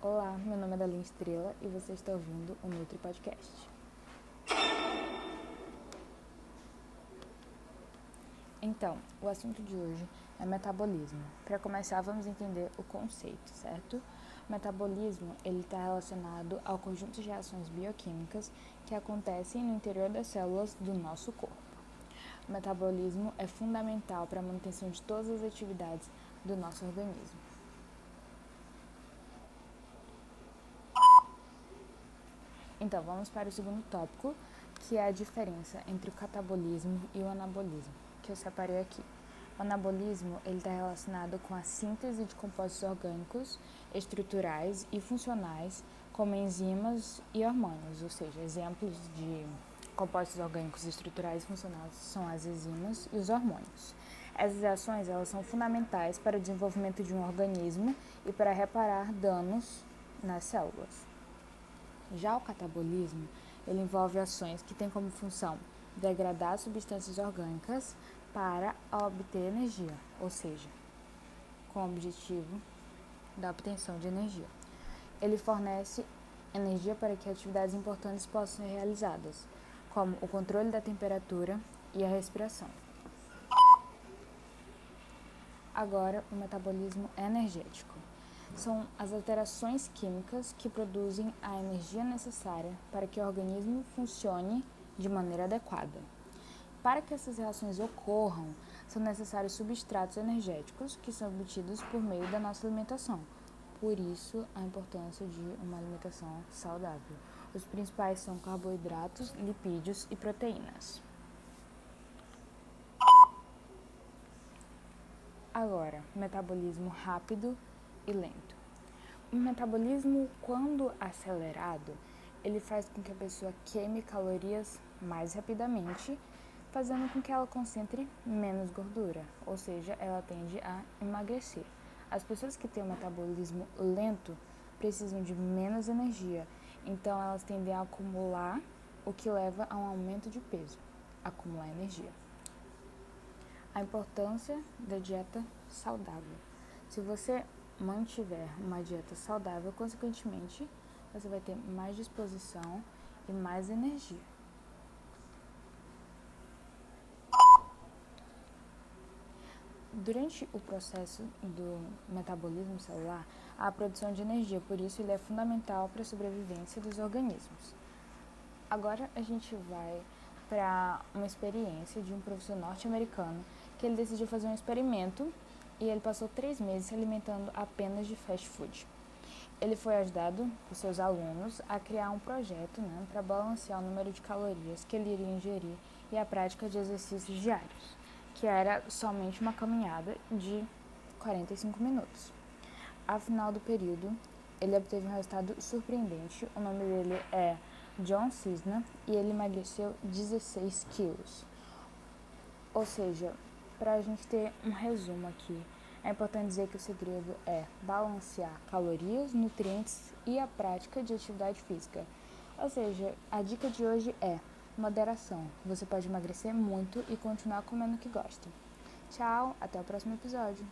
Olá, meu nome é Dalin Estrela e você está ouvindo o Nutri Podcast. Então, o assunto de hoje é metabolismo. Para começar, vamos entender o conceito, certo? Metabolismo ele está relacionado ao conjunto de reações bioquímicas que acontecem no interior das células do nosso corpo. O metabolismo é fundamental para a manutenção de todas as atividades do nosso organismo. Então, vamos para o segundo tópico, que é a diferença entre o catabolismo e o anabolismo, que eu separei aqui. O anabolismo está relacionado com a síntese de compostos orgânicos, estruturais e funcionais, como enzimas e hormônios, ou seja, exemplos de compostos orgânicos estruturais e funcionais são as enzimas e os hormônios. Essas ações elas são fundamentais para o desenvolvimento de um organismo e para reparar danos nas células. Já o catabolismo, ele envolve ações que têm como função degradar substâncias orgânicas para obter energia, ou seja, com o objetivo da obtenção de energia. Ele fornece energia para que atividades importantes possam ser realizadas, como o controle da temperatura e a respiração. Agora, o metabolismo energético são as alterações químicas que produzem a energia necessária para que o organismo funcione de maneira adequada. Para que essas reações ocorram, são necessários substratos energéticos que são obtidos por meio da nossa alimentação. Por isso, a importância de uma alimentação saudável. Os principais são carboidratos, lipídios e proteínas. Agora, metabolismo rápido e lento. O metabolismo, quando acelerado, ele faz com que a pessoa queime calorias mais rapidamente, fazendo com que ela concentre menos gordura, ou seja, ela tende a emagrecer. As pessoas que têm o metabolismo lento precisam de menos energia, então elas tendem a acumular, o que leva a um aumento de peso, acumular energia. A importância da dieta saudável. Se você mantiver uma dieta saudável, consequentemente, você vai ter mais disposição e mais energia. Durante o processo do metabolismo celular, há a produção de energia, por isso ele é fundamental para a sobrevivência dos organismos. Agora a gente vai para uma experiência de um professor norte-americano que ele decidiu fazer um experimento e ele passou três meses se alimentando apenas de fast food. Ele foi ajudado por seus alunos a criar um projeto né, para balancear o número de calorias que ele iria ingerir e a prática de exercícios diários, que era somente uma caminhada de 45 minutos. Ao final do período, ele obteve um resultado surpreendente. O nome dele é John Cisna e ele emagreceu 16 quilos. Ou seja, para a gente ter um resumo aqui, é importante dizer que o segredo é balancear calorias, nutrientes e a prática de atividade física. Ou seja, a dica de hoje é moderação. Você pode emagrecer muito e continuar comendo o que gosta. Tchau, até o próximo episódio.